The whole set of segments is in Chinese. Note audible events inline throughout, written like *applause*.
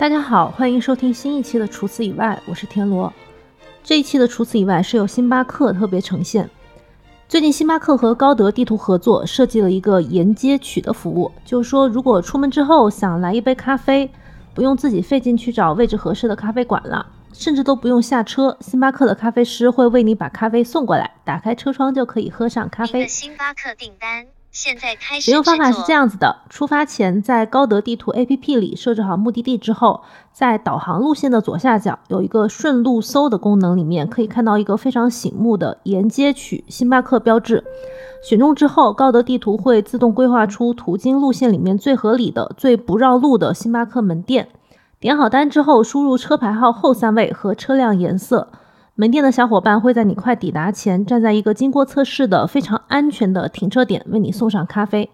大家好，欢迎收听新一期的《除此以外》，我是田螺。这一期的《除此以外》是由星巴克特别呈现。最近，星巴克和高德地图合作，设计了一个沿街取的服务，就是说，如果出门之后想来一杯咖啡，不用自己费劲去找位置合适的咖啡馆了，甚至都不用下车，星巴克的咖啡师会为你把咖啡送过来，打开车窗就可以喝上咖啡。星巴克订单。现在开始使用方法是这样子的：出发前，在高德地图 APP 里设置好目的地之后，在导航路线的左下角有一个顺路搜的功能，里面可以看到一个非常醒目的沿街取星巴克标志。选中之后，高德地图会自动规划出途经路线里面最合理的、最不绕路的星巴克门店。点好单之后，输入车牌号后三位和车辆颜色。门店的小伙伴会在你快抵达前，站在一个经过测试的非常安全的停车点，为你送上咖啡。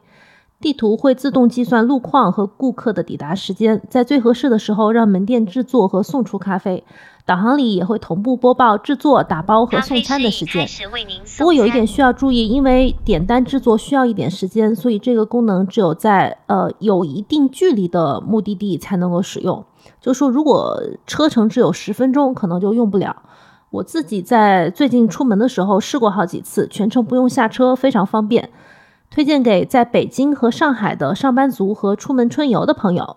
地图会自动计算路况和顾客的抵达时间，在最合适的时候让门店制作和送出咖啡。导航里也会同步播报制作、打包和送餐的时间。不过有一点需要注意，因为点单制作需要一点时间，所以这个功能只有在呃有一定距离的目的地才能够使用。就说如果车程只有十分钟，可能就用不了。我自己在最近出门的时候试过好几次，全程不用下车，非常方便，推荐给在北京和上海的上班族和出门春游的朋友。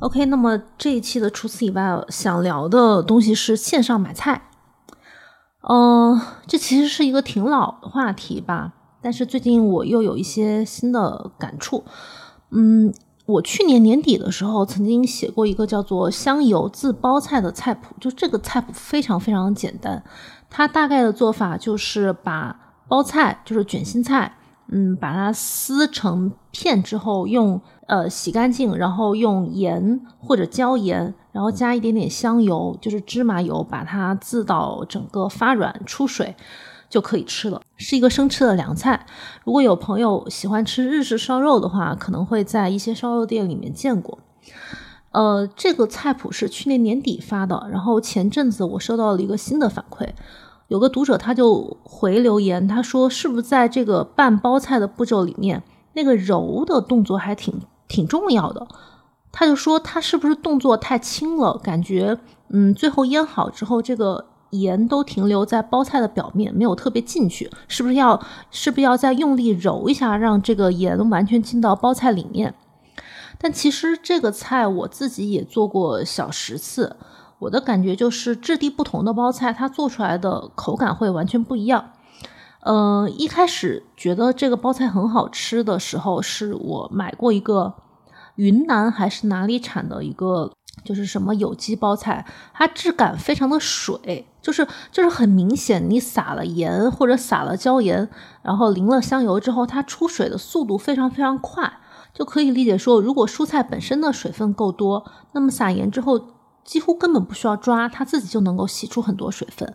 OK，那么这一期的除此以外想聊的东西是线上买菜。嗯，这其实是一个挺老的话题吧，但是最近我又有一些新的感触。嗯。我去年年底的时候，曾经写过一个叫做“香油自包菜”的菜谱，就这个菜谱非常非常简单。它大概的做法就是把包菜，就是卷心菜，嗯，把它撕成片之后，用呃洗干净，然后用盐或者椒盐，然后加一点点香油，就是芝麻油，把它渍到整个发软出水。就可以吃了，是一个生吃的凉菜。如果有朋友喜欢吃日式烧肉的话，可能会在一些烧肉店里面见过。呃，这个菜谱是去年年底发的，然后前阵子我收到了一个新的反馈，有个读者他就回留言，他说是不是在这个拌包菜的步骤里面，那个揉的动作还挺挺重要的？他就说他是不是动作太轻了，感觉嗯，最后腌好之后这个。盐都停留在包菜的表面，没有特别进去，是不是要是不是要再用力揉一下，让这个盐完全进到包菜里面？但其实这个菜我自己也做过小十次，我的感觉就是质地不同的包菜，它做出来的口感会完全不一样。嗯，一开始觉得这个包菜很好吃的时候，是我买过一个云南还是哪里产的一个。就是什么有机包菜，它质感非常的水，就是就是很明显，你撒了盐或者撒了椒盐，然后淋了香油之后，它出水的速度非常非常快，就可以理解说，如果蔬菜本身的水分够多，那么撒盐之后几乎根本不需要抓，它自己就能够洗出很多水分。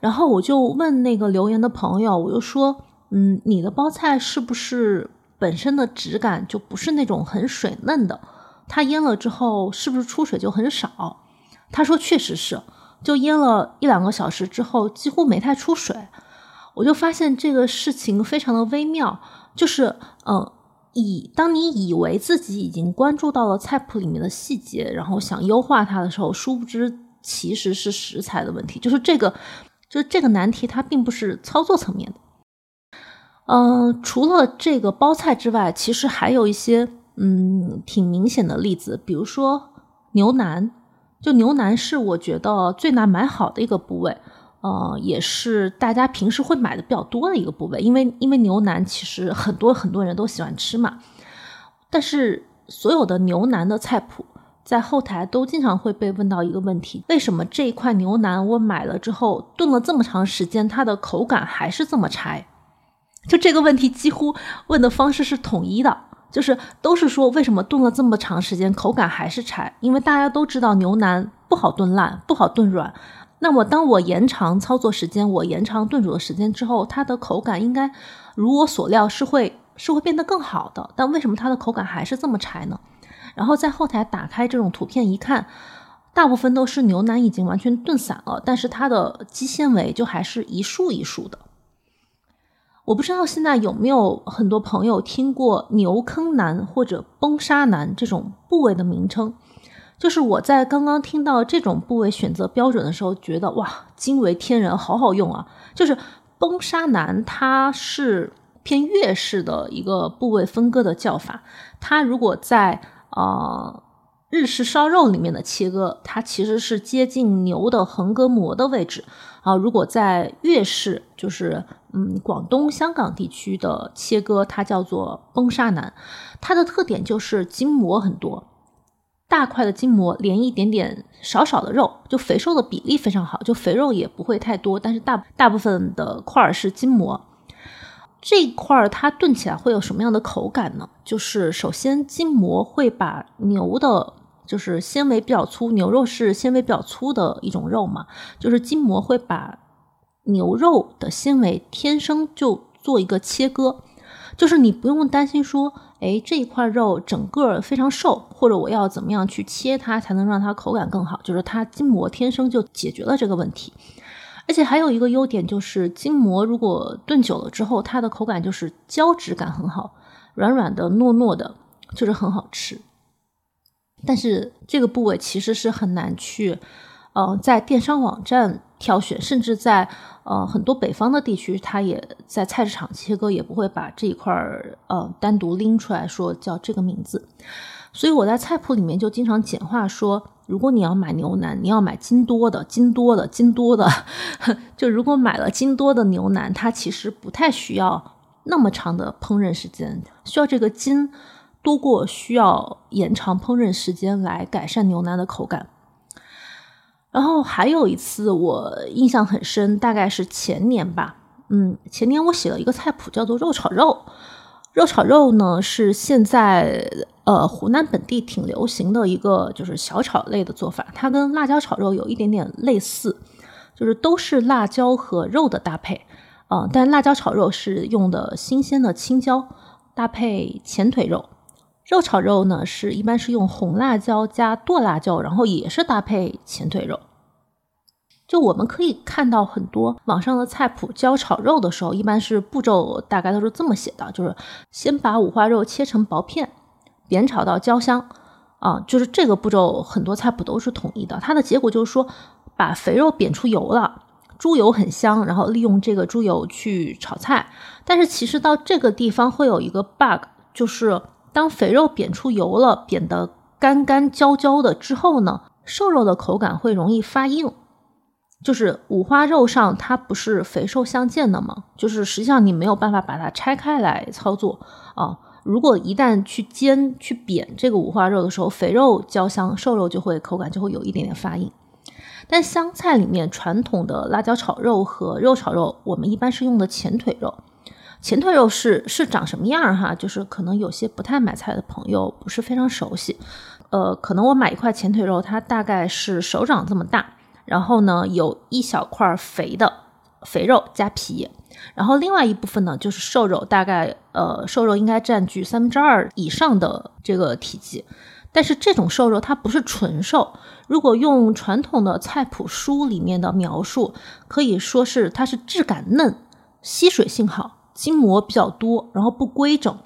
然后我就问那个留言的朋友，我就说，嗯，你的包菜是不是本身的质感就不是那种很水嫩的？它腌了之后是不是出水就很少？他说确实是，就腌了一两个小时之后几乎没太出水。我就发现这个事情非常的微妙，就是嗯，以当你以为自己已经关注到了菜谱里面的细节，然后想优化它的时候，殊不知其实是食材的问题。就是这个，就是这个难题，它并不是操作层面的。嗯，除了这个包菜之外，其实还有一些。嗯，挺明显的例子，比如说牛腩，就牛腩是我觉得最难买好的一个部位，呃，也是大家平时会买的比较多的一个部位，因为因为牛腩其实很多很多人都喜欢吃嘛。但是所有的牛腩的菜谱在后台都经常会被问到一个问题：为什么这一块牛腩我买了之后炖了这么长时间，它的口感还是这么柴？就这个问题几乎问的方式是统一的。就是都是说为什么炖了这么长时间口感还是柴？因为大家都知道牛腩不好炖烂，不好炖软。那么当我延长操作时间，我延长炖煮的时间之后，它的口感应该如我所料是会是会变得更好的。但为什么它的口感还是这么柴呢？然后在后台打开这种图片一看，大部分都是牛腩已经完全炖散了，但是它的肌纤维就还是一束一束的。我不知道现在有没有很多朋友听过牛坑腩或者崩沙腩这种部位的名称。就是我在刚刚听到这种部位选择标准的时候，觉得哇，惊为天人，好好用啊！就是崩沙腩，它是偏粤式的一个部位分割的叫法。它如果在呃日式烧肉里面的切割，它其实是接近牛的横膈膜的位置啊。如果在粤式，就是嗯广东、香港地区的切割，它叫做崩沙腩。它的特点就是筋膜很多。大块的筋膜连一点点少少的肉，就肥瘦的比例非常好，就肥肉也不会太多，但是大大部分的块是筋膜。这块儿它炖起来会有什么样的口感呢？就是首先筋膜会把牛的，就是纤维比较粗，牛肉是纤维比较粗的一种肉嘛，就是筋膜会把牛肉的纤维天生就做一个切割，就是你不用担心说。哎，这一块肉整个非常瘦，或者我要怎么样去切它才能让它口感更好？就是它筋膜天生就解决了这个问题，而且还有一个优点就是筋膜如果炖久了之后，它的口感就是胶质感很好，软软的、糯糯的，就是很好吃。但是这个部位其实是很难去，呃，在电商网站。挑选，甚至在呃很多北方的地区，它也在菜市场切割，也不会把这一块儿呃单独拎出来说叫这个名字。所以我在菜谱里面就经常简化说，如果你要买牛腩，你要买筋多的、筋多的、筋多的。*laughs* 就如果买了筋多的牛腩，它其实不太需要那么长的烹饪时间，需要这个筋多过需要延长烹饪时间来改善牛腩的口感。然后还有一次我印象很深，大概是前年吧，嗯，前年我写了一个菜谱叫做肉炒肉。肉炒肉呢是现在呃湖南本地挺流行的一个就是小炒类的做法，它跟辣椒炒肉有一点点类似，就是都是辣椒和肉的搭配，啊，但辣椒炒肉是用的新鲜的青椒搭配前腿肉。肉炒肉呢，是一般是用红辣椒加剁辣椒，然后也是搭配前腿肉。就我们可以看到很多网上的菜谱教炒肉的时候，一般是步骤大概都是这么写的，就是先把五花肉切成薄片，煸炒到焦香。啊，就是这个步骤很多菜谱都是统一的。它的结果就是说，把肥肉煸出油了，猪油很香，然后利用这个猪油去炒菜。但是其实到这个地方会有一个 bug，就是。当肥肉煸出油了，煸得干干焦焦的之后呢，瘦肉的口感会容易发硬。就是五花肉上它不是肥瘦相间的吗？就是实际上你没有办法把它拆开来操作啊。如果一旦去煎去煸这个五花肉的时候，肥肉焦香，瘦肉就会口感就会有一点点发硬。但湘菜里面传统的辣椒炒肉和肉炒肉，我们一般是用的前腿肉。前腿肉是是长什么样哈？就是可能有些不太买菜的朋友不是非常熟悉。呃，可能我买一块前腿肉，它大概是手掌这么大，然后呢有一小块肥的肥肉加皮，然后另外一部分呢就是瘦肉，大概呃瘦肉应该占据三分之二以上的这个体积。但是这种瘦肉它不是纯瘦，如果用传统的菜谱书里面的描述，可以说是它是质感嫩，吸水性好。筋膜比较多，然后不规整，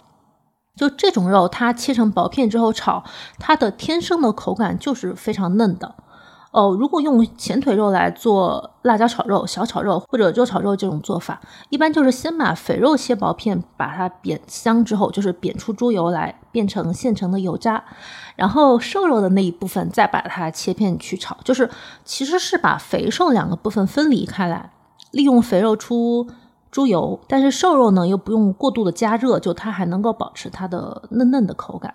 就这种肉，它切成薄片之后炒，它的天生的口感就是非常嫩的。哦，如果用前腿肉来做辣椒炒肉、小炒肉或者肉炒肉这种做法，一般就是先把肥肉切薄片，把它煸香之后，就是煸出猪油来，变成现成的油渣，然后瘦肉的那一部分再把它切片去炒，就是其实是把肥瘦两个部分分离开来，利用肥肉出。猪油，但是瘦肉呢又不用过度的加热，就它还能够保持它的嫩嫩的口感。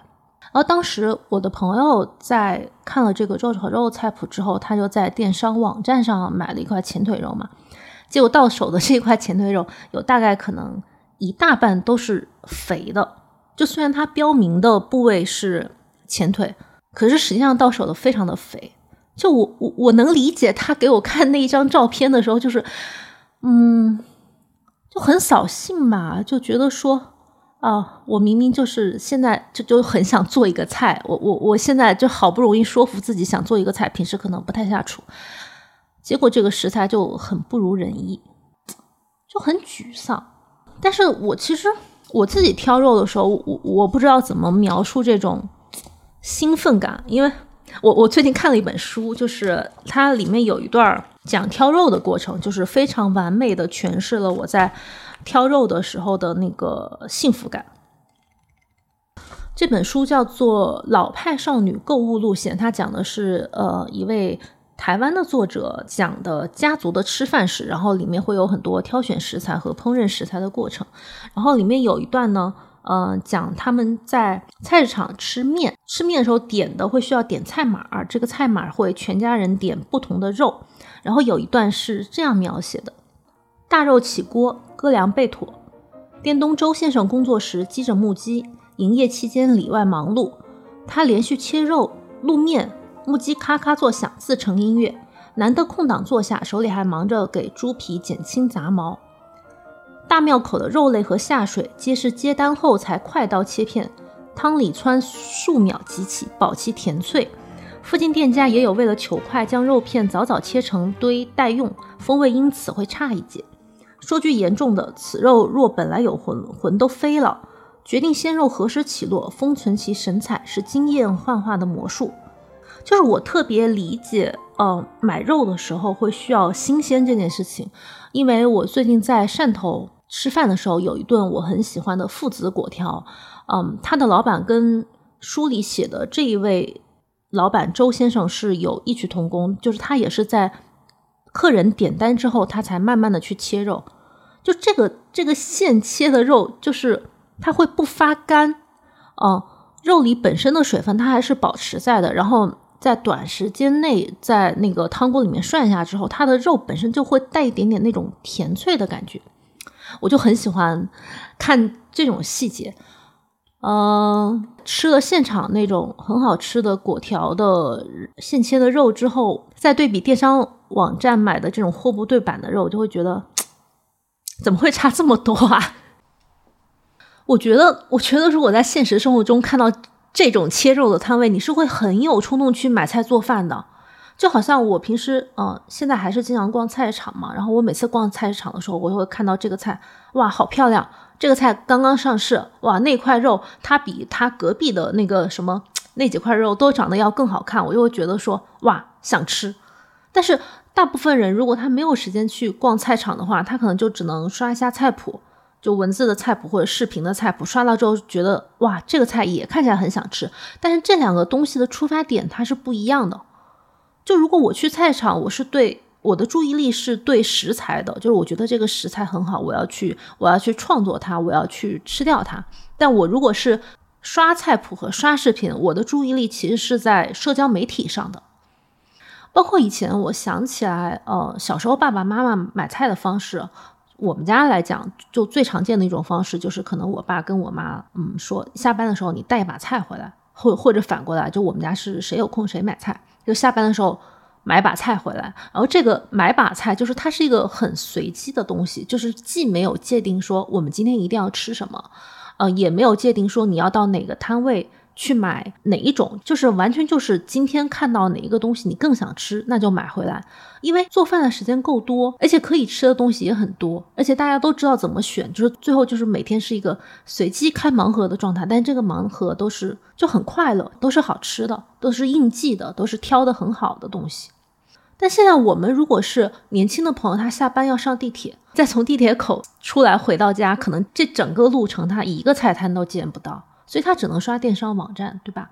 而当时我的朋友在看了这个肉炒肉菜谱之后，他就在电商网站上买了一块前腿肉嘛，结果到手的这块前腿肉有大概可能一大半都是肥的，就虽然它标明的部位是前腿，可是实际上到手的非常的肥。就我我我能理解他给我看那一张照片的时候，就是嗯。就很扫兴嘛，就觉得说，啊，我明明就是现在就就很想做一个菜，我我我现在就好不容易说服自己想做一个菜，平时可能不太下厨，结果这个食材就很不如人意，就很沮丧。但是我其实我自己挑肉的时候，我我不知道怎么描述这种兴奋感，因为我我最近看了一本书，就是它里面有一段讲挑肉的过程，就是非常完美的诠释了我在挑肉的时候的那个幸福感。这本书叫做《老派少女购物路线》，它讲的是呃一位台湾的作者讲的家族的吃饭史，然后里面会有很多挑选食材和烹饪食材的过程。然后里面有一段呢，呃，讲他们在菜市场吃面，吃面的时候点的会需要点菜码，这个菜码会全家人点不同的肉。然后有一段是这样描写的：大肉起锅，割粮备妥。店东周先生工作时积着木屐。营业期间里外忙碌，他连续切肉、露面，木屐咔咔作响，自成音乐。难得空档坐下，手里还忙着给猪皮减轻杂毛。大庙口的肉类和下水皆是接单后才快刀切片，汤里汆数秒即起，保其甜脆。附近店家也有为了求快，将肉片早早切成堆待用，风味因此会差一截。说句严重的，此肉若本来有魂，魂都飞了。决定鲜肉何时起落，封存其神采，是经验幻化的魔术。就是我特别理解，呃，买肉的时候会需要新鲜这件事情。因为我最近在汕头吃饭的时候，有一顿我很喜欢的父子果条，嗯，他的老板跟书里写的这一位老板周先生是有异曲同工，就是他也是在客人点单之后，他才慢慢的去切肉。就这个这个现切的肉，就是。它会不发干，哦，肉里本身的水分它还是保持在的，然后在短时间内在那个汤锅里面涮一下之后，它的肉本身就会带一点点那种甜脆的感觉，我就很喜欢看这种细节。嗯，吃了现场那种很好吃的果条的现切的肉之后，再对比电商网站买的这种货不对版的肉，就会觉得怎么会差这么多啊？*laughs* 我觉得，我觉得如果在现实生活中看到这种切肉的摊位，你是会很有冲动去买菜做饭的。就好像我平时，嗯，现在还是经常逛菜市场嘛。然后我每次逛菜市场的时候，我就会看到这个菜，哇，好漂亮！这个菜刚刚上市，哇，那块肉它比它隔壁的那个什么那几块肉都长得要更好看，我就会觉得说，哇，想吃。但是大部分人如果他没有时间去逛菜场的话，他可能就只能刷一下菜谱。就文字的菜谱或者视频的菜谱刷到之后，觉得哇，这个菜也看起来很想吃。但是这两个东西的出发点它是不一样的。就如果我去菜场，我是对我的注意力是对食材的，就是我觉得这个食材很好，我要去我要去创作它，我要去吃掉它。但我如果是刷菜谱和刷视频，我的注意力其实是在社交媒体上的。包括以前我想起来，呃，小时候爸爸妈妈买菜的方式。我们家来讲，就最常见的一种方式，就是可能我爸跟我妈，嗯，说下班的时候你带一把菜回来，或或者反过来，就我们家是谁有空谁买菜，就下班的时候买把菜回来。然后这个买把菜，就是它是一个很随机的东西，就是既没有界定说我们今天一定要吃什么，呃，也没有界定说你要到哪个摊位。去买哪一种，就是完全就是今天看到哪一个东西你更想吃，那就买回来。因为做饭的时间够多，而且可以吃的东西也很多，而且大家都知道怎么选，就是最后就是每天是一个随机开盲盒的状态。但这个盲盒都是就很快乐，都是好吃的，都是应季的，都是挑的很好的东西。但现在我们如果是年轻的朋友，他下班要上地铁，再从地铁口出来回到家，可能这整个路程他一个菜摊都见不到。所以他只能刷电商网站，对吧？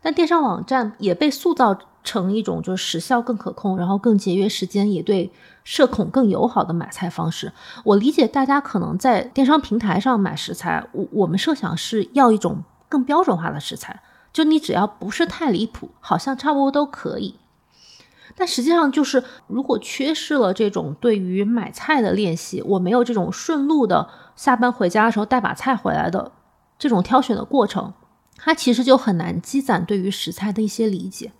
但电商网站也被塑造成一种就是时效更可控，然后更节约时间，也对社恐更友好的买菜方式。我理解大家可能在电商平台上买食材，我我们设想是要一种更标准化的食材，就你只要不是太离谱，好像差不多都可以。但实际上就是如果缺失了这种对于买菜的练习，我没有这种顺路的下班回家的时候带把菜回来的。这种挑选的过程，它其实就很难积攒对于食材的一些理解。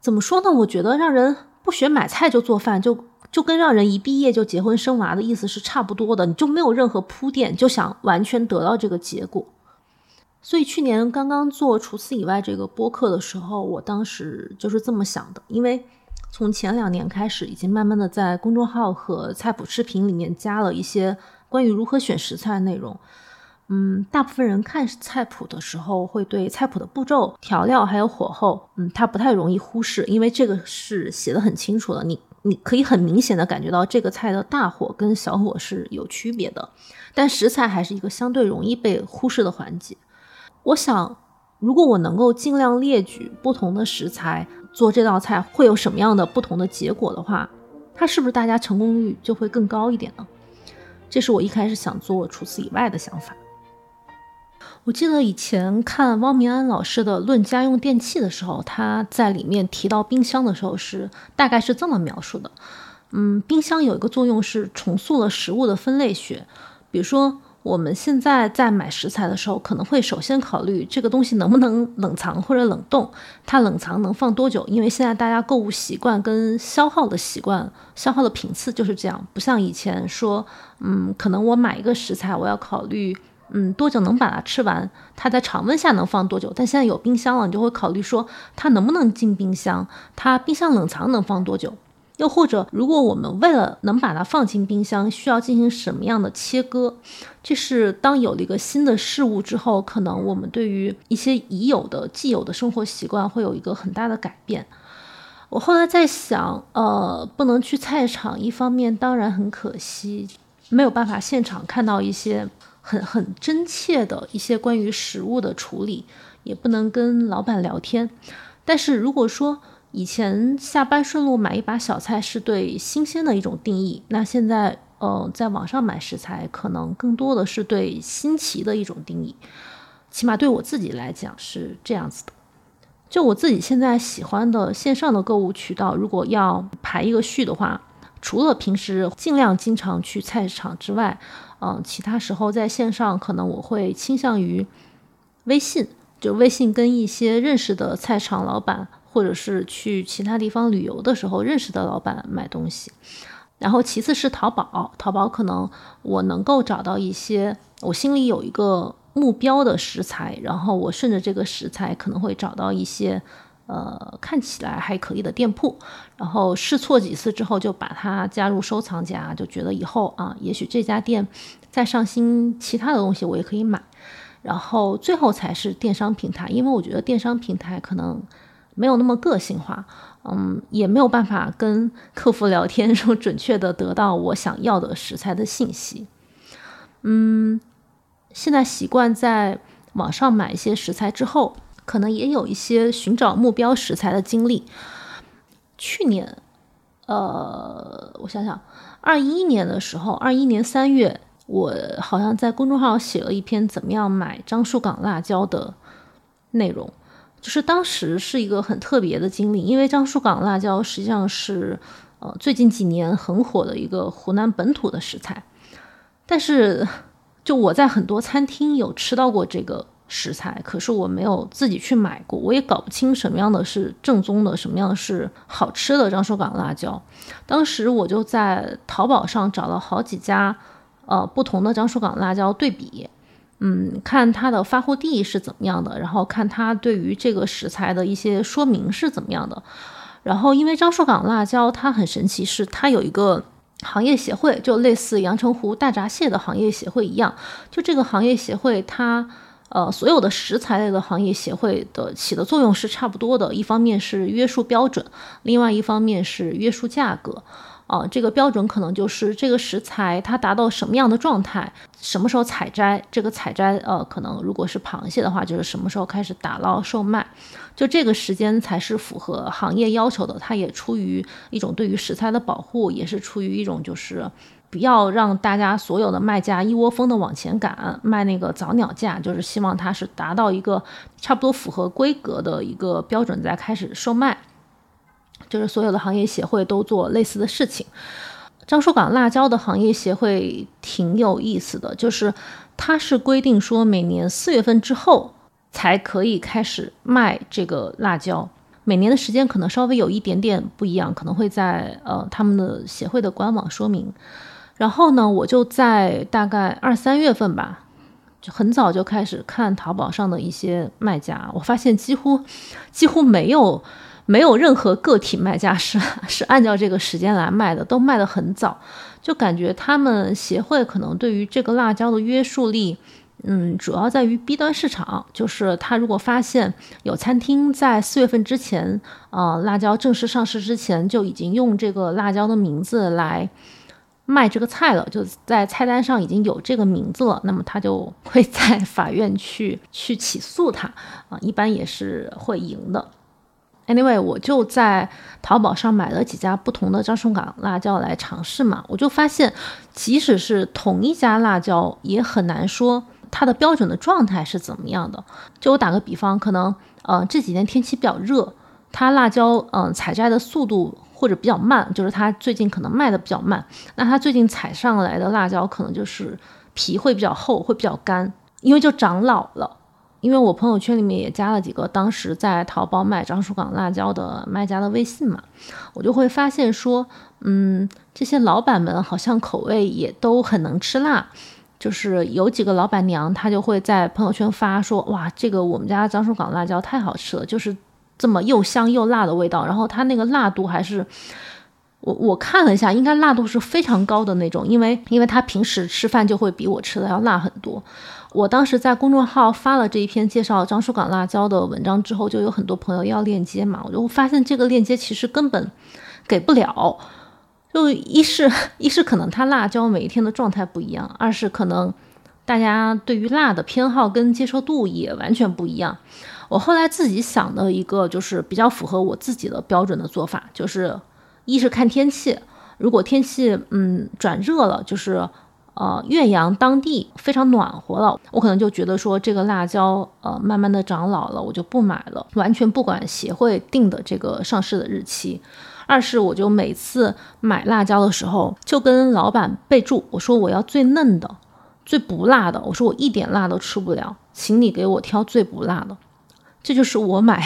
怎么说呢？我觉得让人不学买菜就做饭，就就跟让人一毕业就结婚生娃的意思是差不多的。你就没有任何铺垫，就想完全得到这个结果。所以去年刚刚做除此以外这个播客的时候，我当时就是这么想的。因为从前两年开始，已经慢慢的在公众号和菜谱视频里面加了一些关于如何选食材的内容。嗯，大部分人看菜谱的时候，会对菜谱的步骤、调料还有火候，嗯，它不太容易忽视，因为这个是写的很清楚的，你你可以很明显的感觉到这个菜的大火跟小火是有区别的。但食材还是一个相对容易被忽视的环节。我想，如果我能够尽量列举不同的食材做这道菜会有什么样的不同的结果的话，它是不是大家成功率就会更高一点呢？这是我一开始想做除此以外的想法。我记得以前看汪明安老师的《论家用电器》的时候，他在里面提到冰箱的时候是大概是这么描述的：嗯，冰箱有一个作用是重塑了食物的分类学。比如说，我们现在在买食材的时候，可能会首先考虑这个东西能不能冷藏或者冷冻，它冷藏能放多久？因为现在大家购物习惯跟消耗的习惯、消耗的频次就是这样，不像以前说，嗯，可能我买一个食材，我要考虑。嗯，多久能把它吃完？它在常温下能放多久？但现在有冰箱了，你就会考虑说它能不能进冰箱？它冰箱冷藏能放多久？又或者，如果我们为了能把它放进冰箱，需要进行什么样的切割？这是当有了一个新的事物之后，可能我们对于一些已有的、既有的生活习惯会有一个很大的改变。我后来在想，呃，不能去菜场，一方面当然很可惜，没有办法现场看到一些。很很真切的一些关于食物的处理，也不能跟老板聊天。但是如果说以前下班顺路买一把小菜是对新鲜的一种定义，那现在呃在网上买食材可能更多的是对新奇的一种定义。起码对我自己来讲是这样子的。就我自己现在喜欢的线上的购物渠道，如果要排一个序的话，除了平时尽量经常去菜市场之外，嗯，其他时候在线上，可能我会倾向于微信，就微信跟一些认识的菜场老板，或者是去其他地方旅游的时候认识的老板买东西。然后其次是淘宝，淘宝可能我能够找到一些我心里有一个目标的食材，然后我顺着这个食材可能会找到一些。呃，看起来还可以的店铺，然后试错几次之后，就把它加入收藏夹，就觉得以后啊，也许这家店再上新其他的东西，我也可以买。然后最后才是电商平台，因为我觉得电商平台可能没有那么个性化，嗯，也没有办法跟客服聊天，说准确的得到我想要的食材的信息。嗯，现在习惯在网上买一些食材之后。可能也有一些寻找目标食材的经历。去年，呃，我想想，二一年的时候，二一年三月，我好像在公众号写了一篇怎么样买樟树港辣椒的内容。就是当时是一个很特别的经历，因为樟树港辣椒实际上是呃最近几年很火的一个湖南本土的食材，但是就我在很多餐厅有吃到过这个。食材，可是我没有自己去买过，我也搞不清什么样的是正宗的，什么样是好吃的樟树港辣椒。当时我就在淘宝上找了好几家，呃，不同的樟树港辣椒对比，嗯，看它的发货地是怎么样的，然后看它对于这个食材的一些说明是怎么样的。然后因为樟树港辣椒它很神奇，是它有一个行业协会，就类似阳澄湖大闸蟹的行业协会一样，就这个行业协会它。呃，所有的食材类的行业协会的起的作用是差不多的，一方面是约束标准，另外一方面是约束价格。啊，这个标准可能就是这个食材它达到什么样的状态，什么时候采摘，这个采摘呃，可能如果是螃蟹的话，就是什么时候开始打捞售卖，就这个时间才是符合行业要求的。它也出于一种对于食材的保护，也是出于一种就是。不要让大家所有的卖家一窝蜂的往前赶，卖那个早鸟价，就是希望它是达到一个差不多符合规格的一个标准再开始售卖。就是所有的行业协会都做类似的事情。樟树港辣椒的行业协会挺有意思的，就是它是规定说每年四月份之后才可以开始卖这个辣椒，每年的时间可能稍微有一点点不一样，可能会在呃他们的协会的官网说明。然后呢，我就在大概二三月份吧，就很早就开始看淘宝上的一些卖家，我发现几乎几乎没有没有任何个体卖家是 *laughs* 是按照这个时间来卖的，都卖得很早，就感觉他们协会可能对于这个辣椒的约束力，嗯，主要在于 B 端市场，就是他如果发现有餐厅在四月份之前，呃，辣椒正式上市之前就已经用这个辣椒的名字来卖这个菜了，就在菜单上已经有这个名字了，那么他就会在法院去去起诉他啊，一般也是会赢的。Anyway，我就在淘宝上买了几家不同的樟树港辣椒来尝试嘛，我就发现，即使是同一家辣椒，也很难说它的标准的状态是怎么样的。就我打个比方，可能呃这几天天气比较热，它辣椒嗯采摘的速度或者比较慢，就是它最近可能卖的比较慢，那它最近采上来的辣椒可能就是皮会比较厚，会比较干，因为就长老了。因为我朋友圈里面也加了几个当时在淘宝买樟树港辣椒的卖家的微信嘛，我就会发现说，嗯，这些老板们好像口味也都很能吃辣，就是有几个老板娘她就会在朋友圈发说，哇，这个我们家樟树港辣椒太好吃了，就是这么又香又辣的味道，然后它那个辣度还是。我我看了一下，应该辣度是非常高的那种，因为因为他平时吃饭就会比我吃的要辣很多。我当时在公众号发了这一篇介绍樟树港辣椒的文章之后，就有很多朋友要链接嘛，我就发现这个链接其实根本给不了。就一是一是可能它辣椒每一天的状态不一样，二是可能大家对于辣的偏好跟接受度也完全不一样。我后来自己想的一个就是比较符合我自己的标准的做法，就是。一是看天气，如果天气嗯转热了，就是呃岳阳当地非常暖和了，我可能就觉得说这个辣椒呃慢慢的长老了，我就不买了，完全不管协会定的这个上市的日期。二是我就每次买辣椒的时候，就跟老板备注，我说我要最嫩的、最不辣的，我说我一点辣都吃不了，请你给我挑最不辣的。这就是我买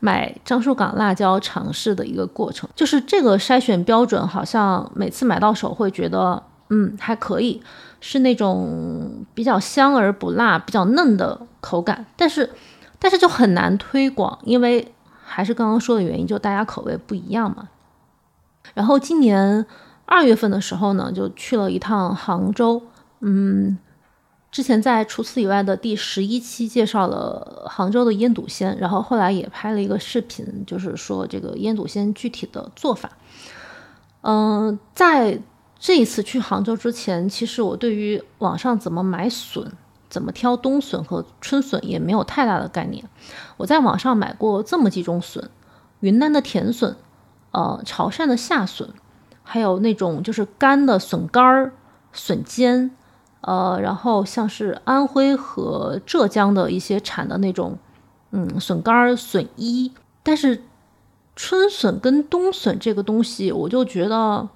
买樟树港辣椒尝试的一个过程，就是这个筛选标准，好像每次买到手会觉得，嗯，还可以，是那种比较香而不辣、比较嫩的口感，但是，但是就很难推广，因为还是刚刚说的原因，就大家口味不一样嘛。然后今年二月份的时候呢，就去了一趟杭州，嗯。之前在除此以外的第十一期介绍了杭州的腌笃鲜，然后后来也拍了一个视频，就是说这个腌笃鲜具体的做法。嗯，在这一次去杭州之前，其实我对于网上怎么买笋、怎么挑冬笋和春笋也没有太大的概念。我在网上买过这么几种笋：云南的甜笋，呃，潮汕的夏笋，还有那种就是干的笋干儿、笋尖。呃，然后像是安徽和浙江的一些产的那种，嗯，笋干、笋衣，但是春笋跟冬笋这个东西，我就觉得，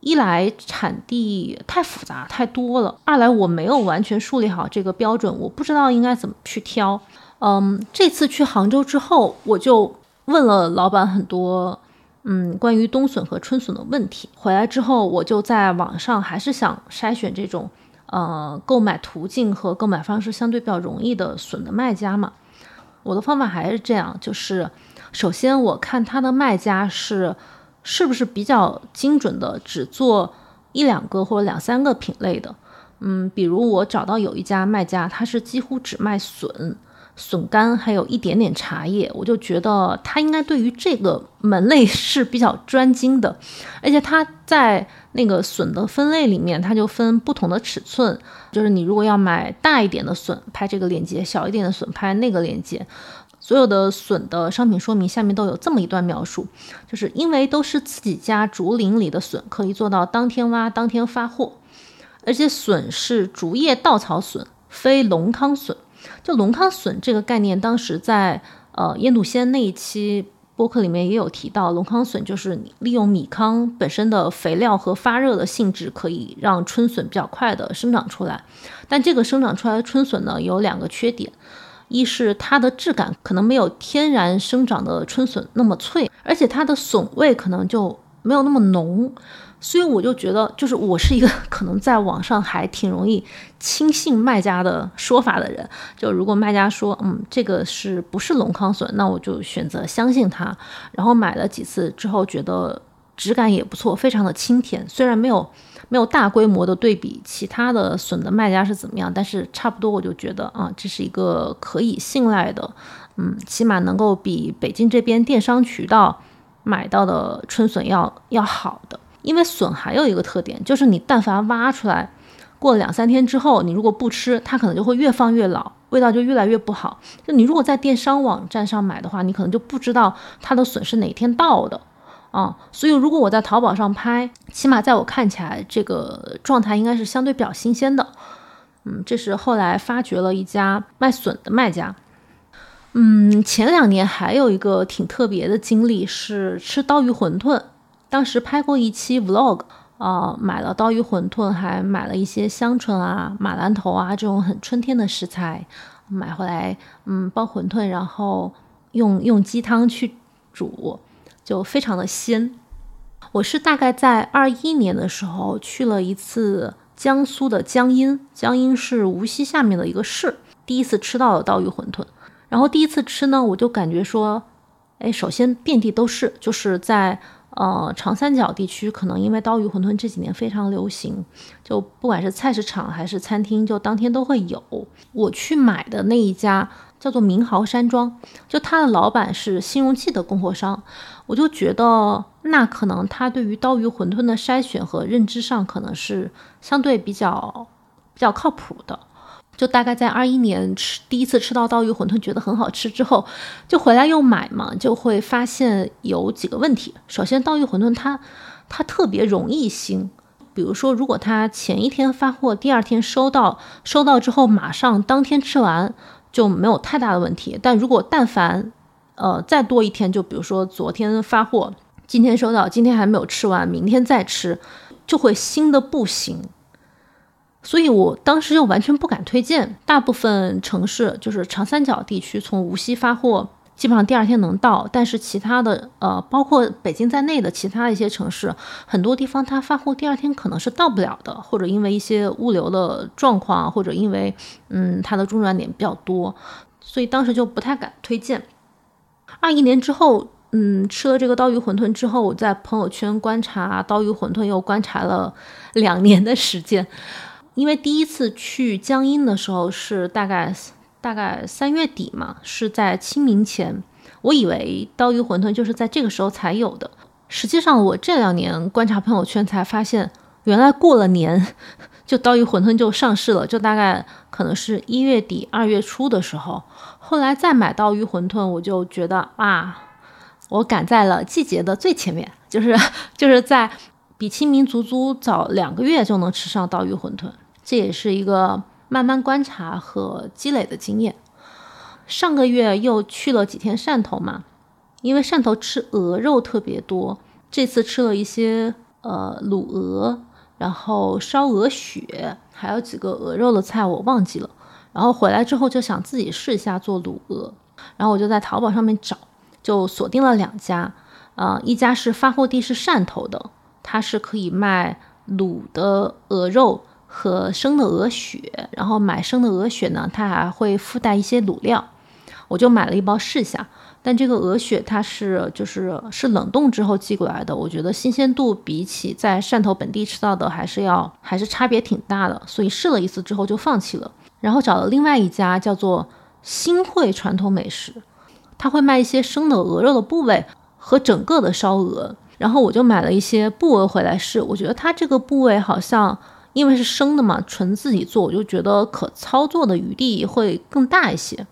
一来产地太复杂太多了，二来我没有完全树立好这个标准，我不知道应该怎么去挑。嗯，这次去杭州之后，我就问了老板很多。嗯，关于冬笋和春笋的问题，回来之后我就在网上还是想筛选这种，呃，购买途径和购买方式相对比较容易的笋的卖家嘛。我的方法还是这样，就是首先我看他的卖家是是不是比较精准的，只做一两个或者两三个品类的。嗯，比如我找到有一家卖家，他是几乎只卖笋。笋干还有一点点茶叶，我就觉得他应该对于这个门类是比较专精的，而且他在那个笋的分类里面，他就分不同的尺寸，就是你如果要买大一点的笋，拍这个链接；小一点的笋，拍那个链接。所有的笋的商品说明下面都有这么一段描述，就是因为都是自己家竹林里的笋，可以做到当天挖当天发货，而且笋是竹叶稻草笋，非龙康笋。就龙康笋这个概念，当时在呃腌笃鲜那一期播客里面也有提到，龙康笋就是利用米糠本身的肥料和发热的性质，可以让春笋比较快的生长出来。但这个生长出来的春笋呢，有两个缺点，一是它的质感可能没有天然生长的春笋那么脆，而且它的笋味可能就没有那么浓。所以我就觉得，就是我是一个 *laughs* 可能在网上还挺容易轻信卖家的说法的人。就如果卖家说，嗯，这个是不是龙康笋，那我就选择相信他。然后买了几次之后，觉得质感也不错，非常的清甜。虽然没有没有大规模的对比其他的笋的卖家是怎么样，但是差不多我就觉得啊，这是一个可以信赖的，嗯，起码能够比北京这边电商渠道买到的春笋要要好的。因为笋还有一个特点，就是你但凡挖出来，过了两三天之后，你如果不吃，它可能就会越放越老，味道就越来越不好。就你如果在电商网站上买的话，你可能就不知道它的笋是哪天到的啊。所以如果我在淘宝上拍，起码在我看起来，这个状态应该是相对比较新鲜的。嗯，这是后来发掘了一家卖笋的卖家。嗯，前两年还有一个挺特别的经历是吃刀鱼馄饨。当时拍过一期 vlog，啊，买了刀鱼馄饨，还买了一些香椿啊、马兰头啊这种很春天的食材，买回来，嗯，包馄饨，然后用用鸡汤去煮，就非常的鲜。我是大概在二一年的时候去了一次江苏的江阴，江阴是无锡下面的一个市，第一次吃到了刀鱼馄饨，然后第一次吃呢，我就感觉说，哎，首先遍地都是，就是在。呃，长三角地区可能因为刀鱼馄饨这几年非常流行，就不管是菜市场还是餐厅，就当天都会有。我去买的那一家叫做明豪山庄，就他的老板是新荣记的供货商，我就觉得那可能他对于刀鱼馄饨的筛选和认知上可能是相对比较比较靠谱的。就大概在二一年吃第一次吃到刀鱼馄饨，觉得很好吃之后，就回来又买嘛，就会发现有几个问题。首先，刀鱼馄饨它它特别容易腥，比如说如果它前一天发货，第二天收到，收到之后马上当天吃完就没有太大的问题。但如果但凡呃再多一天，就比如说昨天发货，今天收到，今天还没有吃完，明天再吃，就会腥的不行。所以我当时就完全不敢推荐。大部分城市就是长三角地区，从无锡发货，基本上第二天能到。但是其他的，呃，包括北京在内的其他一些城市，很多地方它发货第二天可能是到不了的，或者因为一些物流的状况，或者因为，嗯，它的中转点比较多，所以当时就不太敢推荐。二一年之后，嗯，吃了这个刀鱼馄饨之后，我在朋友圈观察刀鱼馄饨，又观察了两年的时间。因为第一次去江阴的时候是大概大概三月底嘛，是在清明前。我以为刀鱼馄饨就是在这个时候才有的。实际上，我这两年观察朋友圈才发现，原来过了年，就刀鱼馄饨就上市了。就大概可能是一月底二月初的时候，后来再买刀鱼馄饨，我就觉得啊，我赶在了季节的最前面，就是 *laughs* 就是在比清明足足早两个月就能吃上刀鱼馄饨。这也是一个慢慢观察和积累的经验。上个月又去了几天汕头嘛，因为汕头吃鹅肉特别多，这次吃了一些呃卤鹅，然后烧鹅血，还有几个鹅肉的菜我忘记了。然后回来之后就想自己试一下做卤鹅，然后我就在淘宝上面找，就锁定了两家，呃，一家是发货地是汕头的，它是可以卖卤的鹅肉。和生的鹅血，然后买生的鹅血呢，它还会附带一些卤料，我就买了一包试下。但这个鹅血它是就是是冷冻之后寄过来的，我觉得新鲜度比起在汕头本地吃到的还是要还是差别挺大的，所以试了一次之后就放弃了。然后找了另外一家叫做新会传统美食，他会卖一些生的鹅肉的部位和整个的烧鹅，然后我就买了一些部位回来试，我觉得它这个部位好像。因为是生的嘛，纯自己做，我就觉得可操作的余地会更大一些。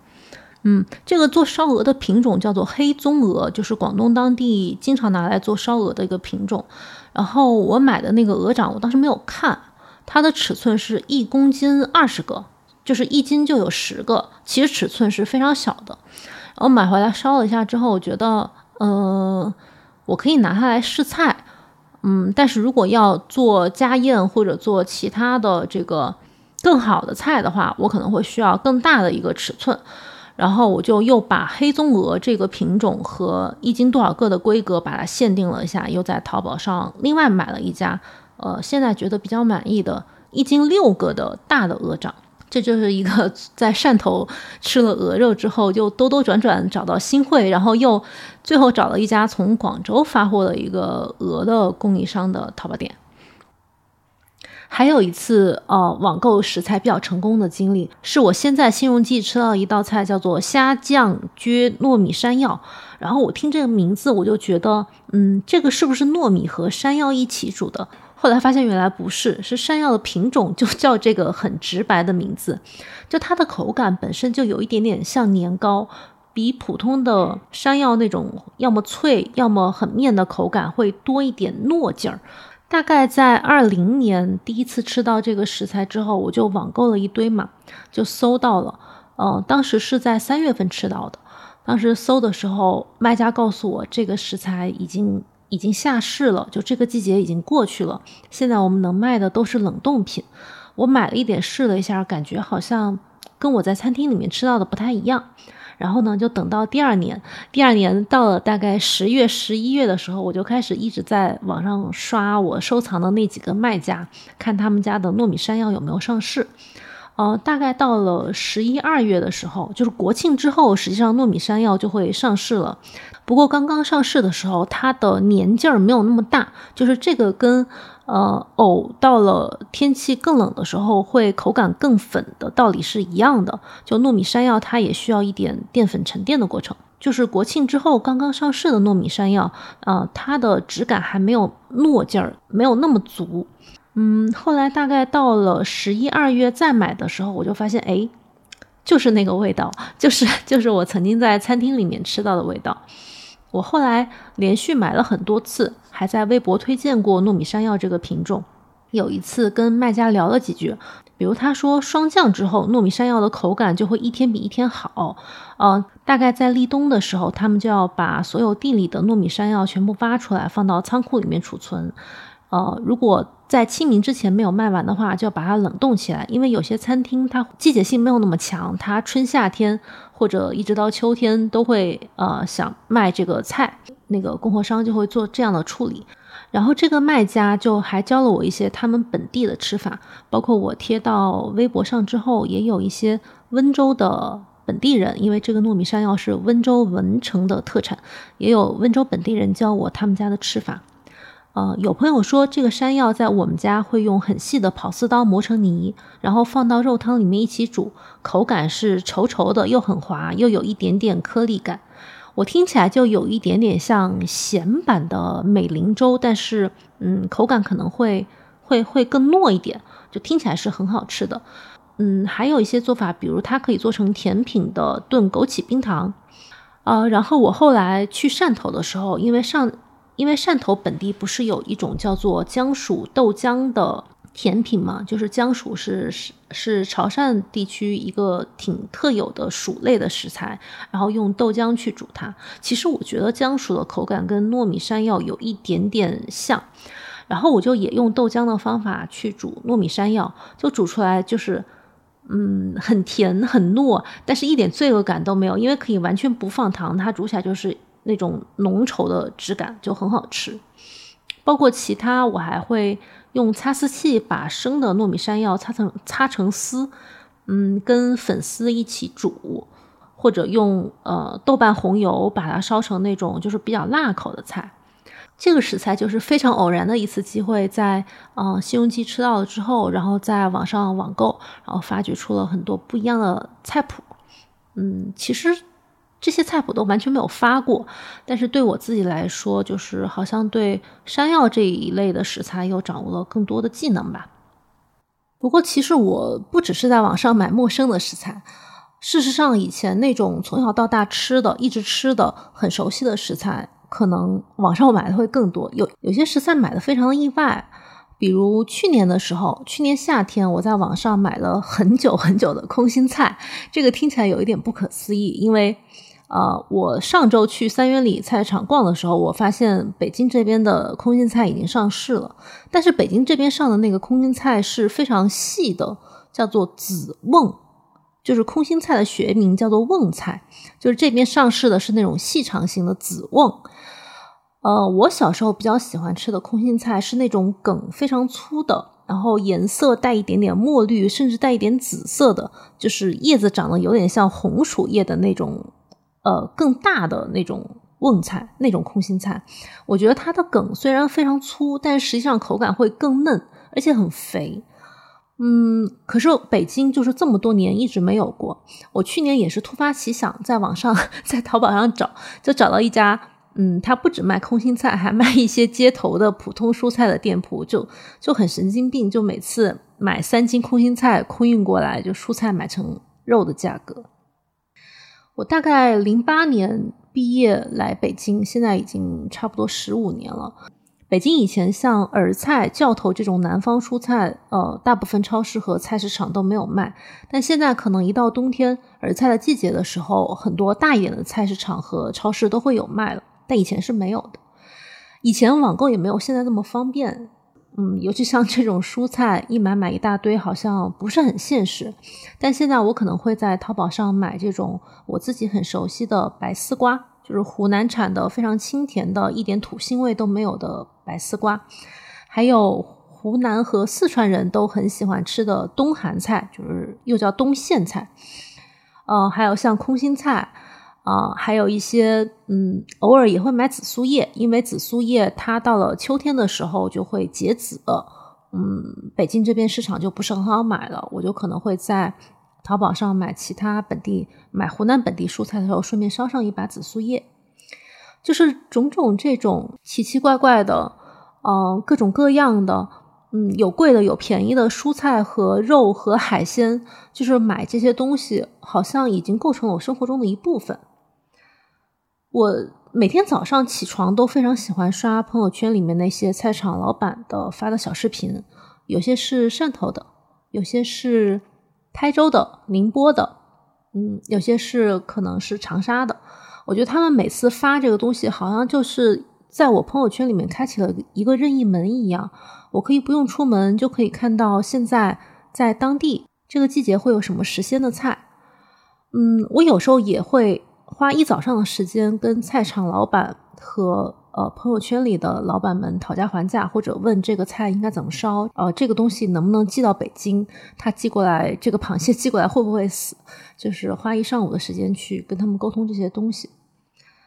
嗯，这个做烧鹅的品种叫做黑棕鹅，就是广东当地经常拿来做烧鹅的一个品种。然后我买的那个鹅掌，我当时没有看，它的尺寸是一公斤二十个，就是一斤就有十个，其实尺寸是非常小的。然后买回来烧了一下之后，我觉得，嗯，我可以拿它来试菜。嗯，但是如果要做家宴或者做其他的这个更好的菜的话，我可能会需要更大的一个尺寸。然后我就又把黑棕鹅这个品种和一斤多少个的规格把它限定了一下，又在淘宝上另外买了一家，呃，现在觉得比较满意的一斤六个的大的鹅掌。这就是一个 *laughs* 在汕头吃了鹅肉之后，又兜兜转转找到新会，然后又最后找了一家从广州发货的一个鹅的供应商的淘宝店。还有一次，呃，网购食材比较成功的经历，是我先在新荣记吃到一道菜，叫做虾酱焗糯米山药。然后我听这个名字，我就觉得，嗯，这个是不是糯米和山药一起煮的？后来发现原来不是，是山药的品种就 *laughs* 叫这个很直白的名字，就它的口感本身就有一点点像年糕，比普通的山药那种要么脆要么很面的口感会多一点糯劲儿。大概在二零年第一次吃到这个食材之后，我就网购了一堆嘛，就搜到了，嗯，当时是在三月份吃到的。当时搜的时候，卖家告诉我这个食材已经已经下市了，就这个季节已经过去了。现在我们能卖的都是冷冻品。我买了一点试了一下，感觉好像跟我在餐厅里面吃到的不太一样。然后呢，就等到第二年，第二年到了大概十月、十一月的时候，我就开始一直在网上刷我收藏的那几个卖家，看他们家的糯米山药有没有上市。呃，大概到了十一二月的时候，就是国庆之后，实际上糯米山药就会上市了。不过刚刚上市的时候，它的年劲儿没有那么大，就是这个跟呃藕到了天气更冷的时候会口感更粉的道理是一样的。就糯米山药，它也需要一点淀粉沉淀的过程。就是国庆之后刚刚上市的糯米山药，呃，它的质感还没有糯劲儿，没有那么足。嗯，后来大概到了十一二月再买的时候，我就发现，哎，就是那个味道，就是就是我曾经在餐厅里面吃到的味道。我后来连续买了很多次，还在微博推荐过糯米山药这个品种。有一次跟卖家聊了几句，比如他说霜降之后糯米山药的口感就会一天比一天好。嗯，大概在立冬的时候，他们就要把所有地里的糯米山药全部挖出来，放到仓库里面储存。呃，如果在清明之前没有卖完的话，就要把它冷冻起来，因为有些餐厅它季节性没有那么强，它春夏天或者一直到秋天都会呃想卖这个菜，那个供货商就会做这样的处理。然后这个卖家就还教了我一些他们本地的吃法，包括我贴到微博上之后，也有一些温州的本地人，因为这个糯米山药是温州文成的特产，也有温州本地人教我他们家的吃法。呃，有朋友说这个山药在我们家会用很细的跑丝刀磨成泥，然后放到肉汤里面一起煮，口感是稠稠的，又很滑，又有一点点颗粒感。我听起来就有一点点像咸版的美龄粥，但是嗯，口感可能会会会更糯一点，就听起来是很好吃的。嗯，还有一些做法，比如它可以做成甜品的炖枸杞冰糖。呃，然后我后来去汕头的时候，因为上。因为汕头本地不是有一种叫做姜薯豆浆的甜品吗？就是姜薯是是是潮汕地区一个挺特有的薯类的食材，然后用豆浆去煮它。其实我觉得姜薯的口感跟糯米山药有一点点像，然后我就也用豆浆的方法去煮糯米山药，就煮出来就是嗯很甜很糯，但是一点罪恶感都没有，因为可以完全不放糖，它煮起来就是。那种浓稠的质感就很好吃，包括其他我还会用擦丝器把生的糯米山药擦成擦成丝，嗯，跟粉丝一起煮，或者用呃豆瓣红油把它烧成那种就是比较辣口的菜。这个食材就是非常偶然的一次机会，在嗯西荣记吃到了之后，然后在网上网购，然后发掘出了很多不一样的菜谱。嗯，其实。这些菜谱都完全没有发过，但是对我自己来说，就是好像对山药这一类的食材又掌握了更多的技能吧。不过，其实我不只是在网上买陌生的食材，事实上，以前那种从小到大吃的、一直吃的很熟悉的食材，可能网上买的会更多。有有些食材买的非常的意外，比如去年的时候，去年夏天我在网上买了很久很久的空心菜，这个听起来有一点不可思议，因为。呃，我上周去三元里菜场逛的时候，我发现北京这边的空心菜已经上市了。但是北京这边上的那个空心菜是非常细的，叫做紫瓮，就是空心菜的学名叫做瓮菜。就是这边上市的是那种细长型的紫瓮。呃，我小时候比较喜欢吃的空心菜是那种梗非常粗的，然后颜色带一点点墨绿，甚至带一点紫色的，就是叶子长得有点像红薯叶的那种。呃，更大的那种瓮菜，那种空心菜，我觉得它的梗虽然非常粗，但实际上口感会更嫩，而且很肥。嗯，可是北京就是这么多年一直没有过。我去年也是突发奇想，在网上 *laughs* 在淘宝上找，就找到一家，嗯，他不止卖空心菜，还卖一些街头的普通蔬菜的店铺，就就很神经病，就每次买三斤空心菜空运过来，就蔬菜买成肉的价格。我大概零八年毕业来北京，现在已经差不多十五年了。北京以前像儿菜、教头这种南方蔬菜，呃，大部分超市和菜市场都没有卖。但现在可能一到冬天儿菜的季节的时候，很多大一点的菜市场和超市都会有卖了。但以前是没有的，以前网购也没有现在那么方便。嗯，尤其像这种蔬菜，一买买一大堆，好像不是很现实。但现在我可能会在淘宝上买这种我自己很熟悉的白丝瓜。就是湖南产的非常清甜的，一点土腥味都没有的白丝瓜，还有湖南和四川人都很喜欢吃的冬寒菜，就是又叫冬苋菜。呃，还有像空心菜，啊，还有一些嗯，偶尔也会买紫苏叶，因为紫苏叶它到了秋天的时候就会结籽，嗯，北京这边市场就不是很好买了，我就可能会在。淘宝上买其他本地买湖南本地蔬菜的时候，顺便捎上一把紫苏叶，就是种种这种奇奇怪怪的，嗯，各种各样的，嗯，有贵的有便宜的蔬菜和肉和海鲜，就是买这些东西，好像已经构成了我生活中的一部分。我每天早上起床都非常喜欢刷朋友圈里面那些菜场老板的发的小视频，有些是汕头的，有些是。台州的、宁波的，嗯，有些是可能是长沙的。我觉得他们每次发这个东西，好像就是在我朋友圈里面开启了一个任意门一样，我可以不用出门就可以看到现在在当地这个季节会有什么时鲜的菜。嗯，我有时候也会花一早上的时间跟菜场老板和。呃，朋友圈里的老板们讨价还价，或者问这个菜应该怎么烧，呃，这个东西能不能寄到北京？他寄过来，这个螃蟹寄过来会不会死？就是花一上午的时间去跟他们沟通这些东西。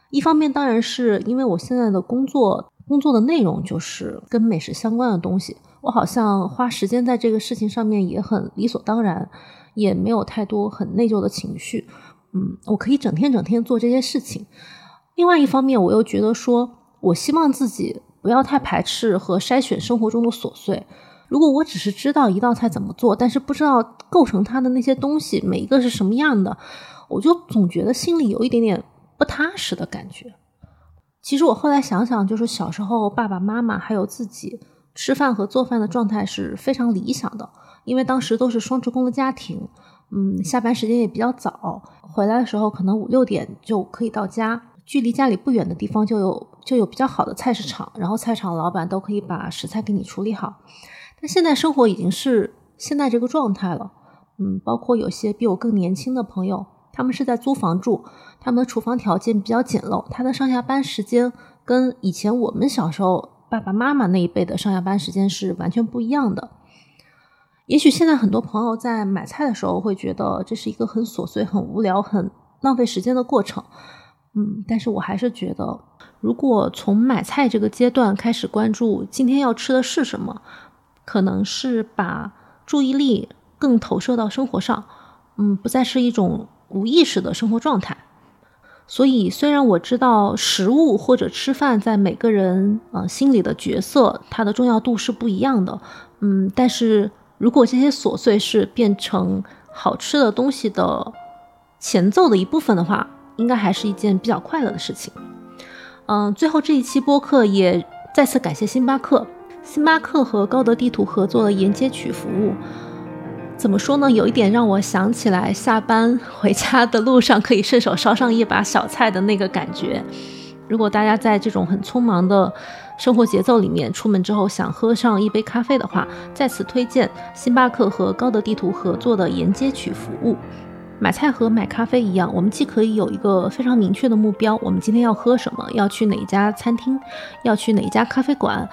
一方面，当然是因为我现在的工作工作的内容就是跟美食相关的东西，我好像花时间在这个事情上面也很理所当然，也没有太多很内疚的情绪。嗯，我可以整天整天做这些事情。另外一方面，我又觉得说。我希望自己不要太排斥和筛选生活中的琐碎。如果我只是知道一道菜怎么做，但是不知道构成它的那些东西每一个是什么样的，我就总觉得心里有一点点不踏实的感觉。其实我后来想想，就是小时候爸爸妈妈还有自己吃饭和做饭的状态是非常理想的，因为当时都是双职工的家庭，嗯，下班时间也比较早，回来的时候可能五六点就可以到家。距离家里不远的地方就有就有比较好的菜市场，然后菜场老板都可以把食材给你处理好。但现在生活已经是现在这个状态了，嗯，包括有些比我更年轻的朋友，他们是在租房住，他们的厨房条件比较简陋，他的上下班时间跟以前我们小时候爸爸妈妈那一辈的上下班时间是完全不一样的。也许现在很多朋友在买菜的时候会觉得这是一个很琐碎、很无聊、很浪费时间的过程。嗯，但是我还是觉得，如果从买菜这个阶段开始关注今天要吃的是什么，可能是把注意力更投射到生活上，嗯，不再是一种无意识的生活状态。所以，虽然我知道食物或者吃饭在每个人呃心里的角色，它的重要度是不一样的，嗯，但是如果这些琐碎是变成好吃的东西的前奏的一部分的话。应该还是一件比较快乐的事情。嗯，最后这一期播客也再次感谢星巴克。星巴克和高德地图合作的沿街取服务，怎么说呢？有一点让我想起来下班回家的路上可以顺手烧上一把小菜的那个感觉。如果大家在这种很匆忙的生活节奏里面出门之后想喝上一杯咖啡的话，再次推荐星巴克和高德地图合作的沿街取服务。买菜和买咖啡一样，我们既可以有一个非常明确的目标，我们今天要喝什么，要去哪一家餐厅，要去哪一家咖啡馆。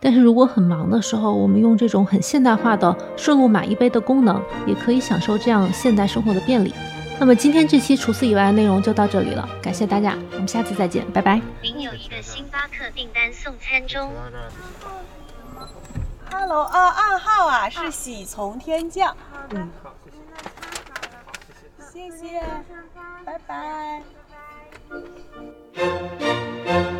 但是如果很忙的时候，我们用这种很现代化的顺路买一杯的功能，也可以享受这样现代生活的便利。那么今天这期除此以外的内容就到这里了，感谢大家，我们下次再见，拜拜。您有一个星巴克订单送餐中。Hello，啊，暗号啊，是喜从天降。嗯，好，谢谢。谢谢，拜拜。拜拜